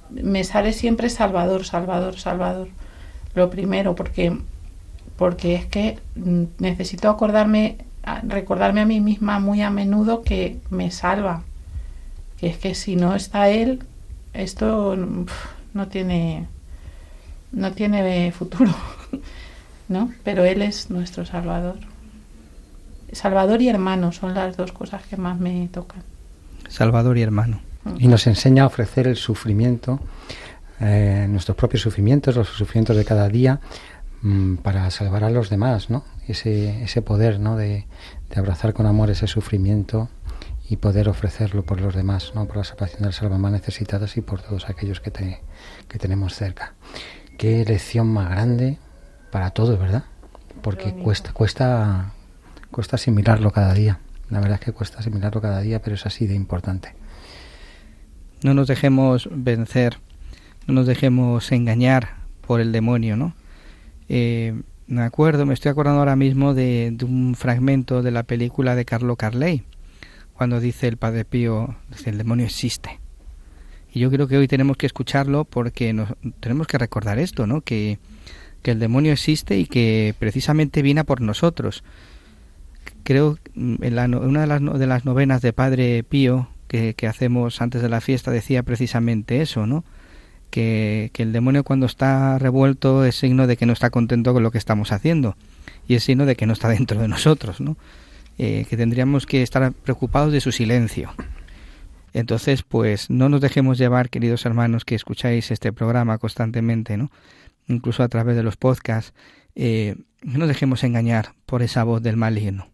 me sale siempre Salvador, Salvador, Salvador. Lo primero, porque, porque es que necesito acordarme, recordarme a mí misma muy a menudo que me salva. Que es que si no está Él, esto no tiene no tiene futuro, ¿no? Pero Él es nuestro Salvador. Salvador y hermano son las dos cosas que más me tocan. Salvador y hermano. Y nos enseña a ofrecer el sufrimiento, eh, nuestros propios sufrimientos, los sufrimientos de cada día, mm, para salvar a los demás, ¿no? Ese, ese poder, ¿no? De, de abrazar con amor ese sufrimiento y poder ofrecerlo por los demás, ¿no? Por la salvación de las almas más necesitadas y por todos aquellos que, te- que tenemos cerca. Qué lección más grande para todos, ¿verdad? Porque cuesta, cuesta, cuesta asimilarlo cada día. La verdad es que cuesta asimilarlo cada día, pero es así de importante. No nos dejemos vencer, no nos dejemos engañar por el demonio, ¿no? Eh, me acuerdo, me estoy acordando ahora mismo de, de un fragmento de la película de Carlo Carley, cuando dice el Padre Pío, dice, el demonio existe. Y yo creo que hoy tenemos que escucharlo porque nos, tenemos que recordar esto, ¿no? Que, que el demonio existe y que precisamente viene por nosotros. Creo mm, en la una de las, de las novenas de Padre Pío que, que hacemos antes de la fiesta decía precisamente eso, ¿no? Que, que el demonio cuando está revuelto es signo de que no está contento con lo que estamos haciendo y es signo de que no está dentro de nosotros, ¿no? Eh, que tendríamos que estar preocupados de su silencio. Entonces, pues no nos dejemos llevar, queridos hermanos, que escucháis este programa constantemente, ¿no? Incluso a través de los podcasts, eh, no nos dejemos engañar por esa voz del maligno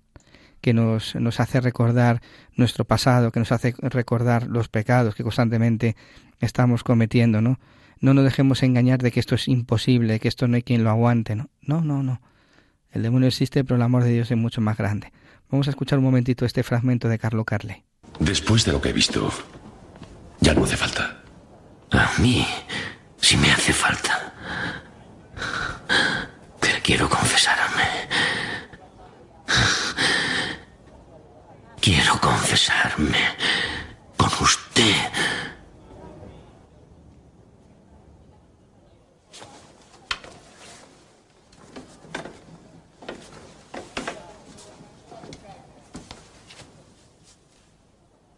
que nos, nos hace recordar nuestro pasado, que nos hace recordar los pecados que constantemente estamos cometiendo, ¿no? No nos dejemos engañar de que esto es imposible, que esto no hay quien lo aguante, ¿no? No, no, no. El demonio existe, pero el amor de Dios es mucho más grande. Vamos a escuchar un momentito este fragmento de Carlo Carle. Después de lo que he visto, ya no hace falta. A mí sí me hace falta. Pero quiero confesarme. Quiero confesarme con usted.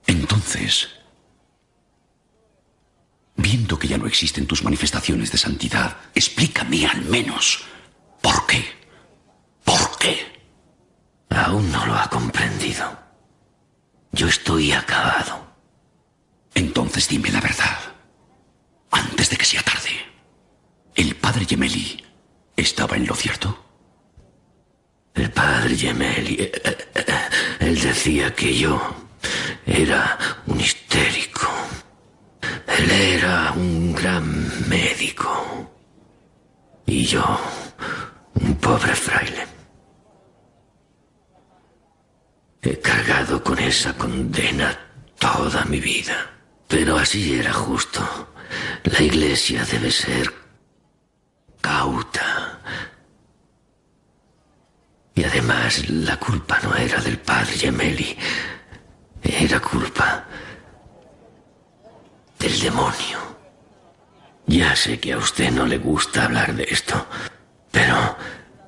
Entonces, viendo que ya no existen tus manifestaciones de santidad, explícame al menos por qué. ¿Por qué? Aún no lo ha comprendido. Yo estoy acabado. Entonces dime la verdad. Antes de que sea tarde. ¿El padre Gemelli estaba en lo cierto? El padre Gemelli, eh, eh, eh, él decía que yo era un. Él era un gran médico. Y yo, un pobre fraile. He cargado con esa condena toda mi vida. Pero así era justo. La iglesia debe ser cauta. Y además la culpa no era del padre Gemelli, era culpa del demonio. Ya sé que a usted no le gusta hablar de esto, pero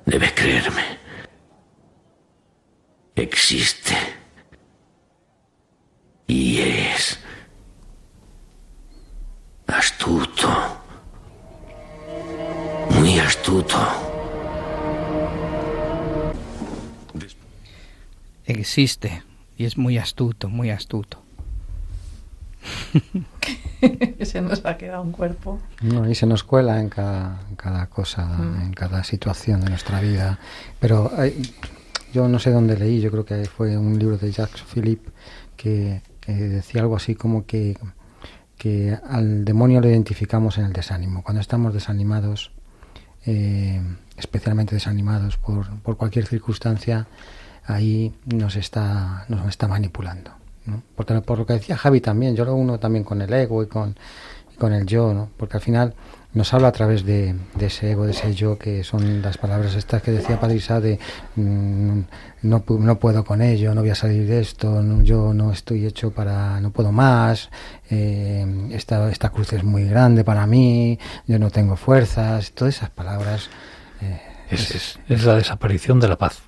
debe creerme. Existe. Y es astuto. Muy astuto. Existe y es muy astuto, muy astuto. Se nos ha quedado un cuerpo. No, y se nos cuela en cada, en cada cosa, Mm. en cada situación de nuestra vida. Pero hay- yo no sé dónde leí, yo creo que fue un libro de Jacques Philippe que, que decía algo así como que, que al demonio lo identificamos en el desánimo. Cuando estamos desanimados, eh, especialmente desanimados por, por, cualquier circunstancia, ahí nos está, nos está manipulando. ¿No? Porque por lo que decía Javi también, yo lo uno también con el ego y con, y con el yo, ¿no? porque al final nos habla a través de, de, ese ego, de ese yo, que son las palabras estas que decía Padre Isa de mm, no, no, puedo con ello, no voy a salir de esto, no, yo no estoy hecho para, no puedo más, eh, esta, esta cruz es muy grande para mí, yo no tengo fuerzas, todas esas palabras. Eh, es, es, es, la desaparición de la paz.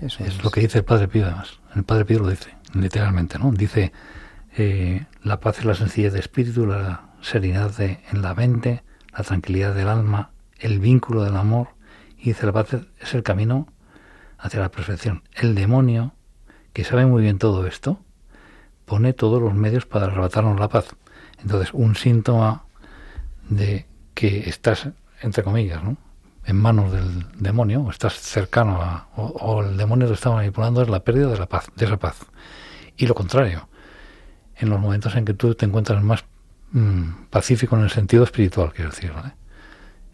Eso es, lo que dice el Padre Pío además. El Padre Pío lo dice, literalmente, ¿no? Dice, eh, la paz es la sencillez de espíritu, la serenidad de, en la mente, la tranquilidad del alma, el vínculo del amor, y dice la paz es el camino hacia la perfección. El demonio, que sabe muy bien todo esto, pone todos los medios para arrebatarnos la paz. Entonces, un síntoma de que estás, entre comillas, ¿no? en manos del demonio, o estás cercano a, o, o, el demonio te está manipulando, es la pérdida de la paz, de esa paz. Y lo contrario, en los momentos en que tú te encuentras más mmm, pacífico en el sentido espiritual, quiero decir,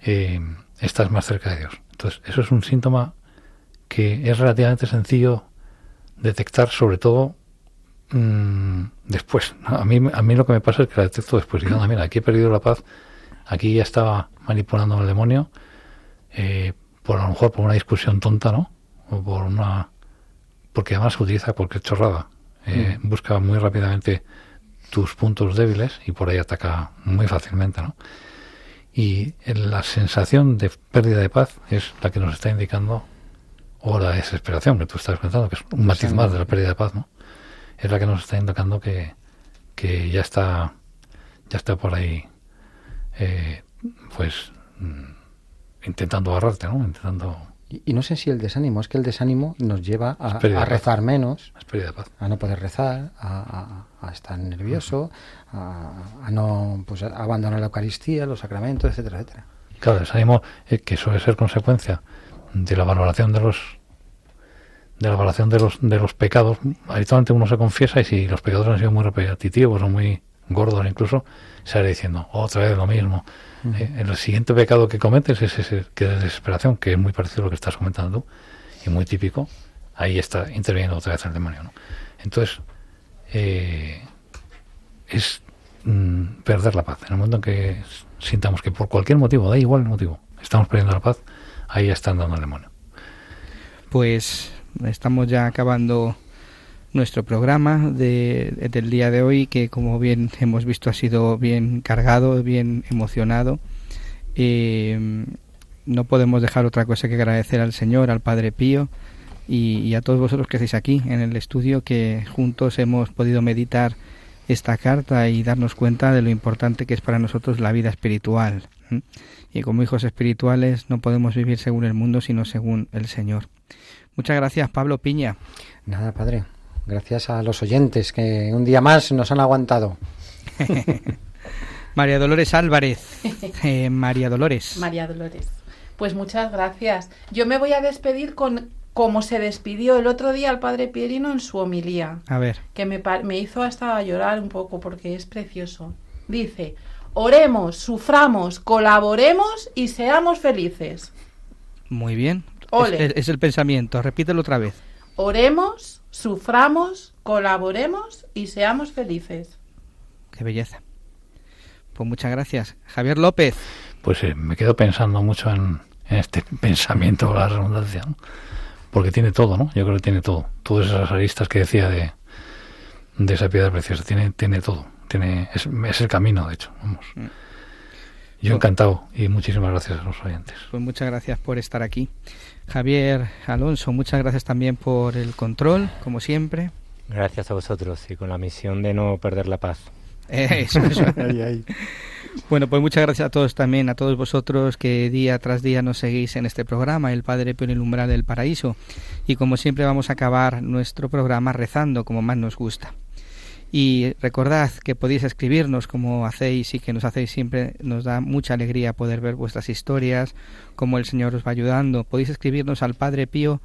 eh, estás más cerca de Dios. Entonces, eso es un síntoma que es relativamente sencillo detectar, sobre todo mmm, después. A, mí, a mí lo que me pasa es que la detecto después. Y, mira, aquí he perdido la paz, aquí ya estaba manipulando al demonio, eh, por a lo mejor por una discusión tonta, ¿no? O por una... Porque además se utiliza cualquier chorrada. Eh, mm. Busca muy rápidamente tus puntos débiles y por ahí ataca muy fácilmente, ¿no? Y la sensación de pérdida de paz es la que nos está indicando, o la desesperación que tú estás pensando, que es un matiz más de la pérdida de paz, ¿no? Es la que nos está indicando que, que ya está ya está por ahí eh, pues intentando agarrarte, ¿no? Intentando y, y, no sé si el desánimo, es que el desánimo nos lleva a, a rezar menos, a no poder rezar, a, a estar nervioso, a, no pues, a abandonar la Eucaristía, los sacramentos, etcétera, etcétera. Claro, el desánimo eh, que suele ser consecuencia de la valoración de los de la valoración de los de los pecados. Habitualmente uno se confiesa y si los pecados han sido muy repetitivos o muy gordos incluso, hará diciendo otra vez lo mismo. -huh. eh, el siguiente pecado que cometes es ese que de desesperación, que es muy parecido a lo que estás comentando y muy típico. Ahí está interviniendo otra vez el demonio. Entonces, eh, es mm, perder la paz. En el momento en que sintamos que por cualquier motivo, da igual el motivo, estamos perdiendo la paz, ahí está andando el demonio. Pues estamos ya acabando nuestro programa de, del día de hoy, que como bien hemos visto ha sido bien cargado, bien emocionado. Eh, no podemos dejar otra cosa que agradecer al Señor, al Padre Pío y, a todos vosotros que estáis aquí en el estudio, que juntos hemos podido meditar esta carta y darnos cuenta de lo importante que es para nosotros la vida espiritual. Y como hijos espirituales no podemos vivir según el mundo, sino según el Señor. Muchas gracias, Pablo Piña. Nada, Padre. Gracias a los oyentes que un día más nos han aguantado. María Dolores Álvarez. Eh, María Dolores. María Dolores. Pues muchas gracias. Yo me voy a despedir con como se despidió el otro día al padre Pierino en su homilía. A ver. Que me, me hizo hasta llorar un poco porque es precioso. Dice, oremos, suframos, colaboremos y seamos felices. Muy bien. Ole. Es, es el pensamiento. Repítelo otra vez. Oremos, suframos, colaboremos y seamos felices. Qué belleza. Pues muchas gracias. Javier López. Pues eh, me quedo pensando mucho en, en este pensamiento, la redundancia. ¿no? porque tiene todo, ¿no? Yo creo que tiene todo. Todas esas aristas que decía de, de esa piedra preciosa, tiene, tiene todo. Tiene, es, es el camino, de hecho. Vamos. Yo encantado y muchísimas gracias a los oyentes. Pues muchas gracias por estar aquí. Javier Alonso, muchas gracias también por el control, como siempre. Gracias a vosotros y con la misión de no perder la paz. Eh, eso, eso. Bueno, pues muchas gracias a todos también, a todos vosotros que día tras día nos seguís en este programa, El Padre Pío en el umbral del paraíso. Y como siempre vamos a acabar nuestro programa rezando como más nos gusta. Y recordad que podéis escribirnos como hacéis y que nos hacéis siempre, nos da mucha alegría poder ver vuestras historias, cómo el Señor os va ayudando. Podéis escribirnos al Padre Pío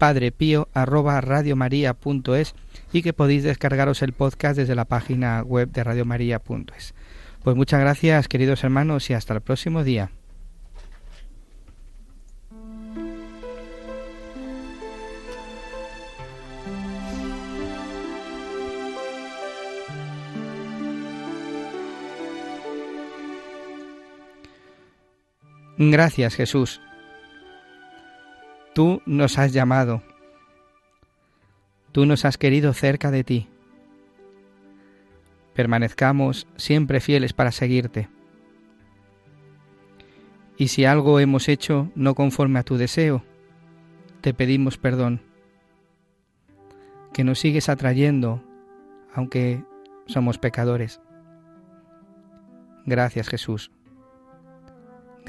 padrepío@radiomaria.es y que podéis descargaros el podcast desde la página web de radiomaria.es. Pues muchas gracias, queridos hermanos, y hasta el próximo día. Gracias, Jesús. Tú nos has llamado. Tú nos has querido cerca de ti. Permanezcamos siempre fieles para seguirte. Y si algo hemos hecho no conforme a tu deseo, te pedimos perdón. Que nos sigues atrayendo, aunque somos pecadores. Gracias Jesús.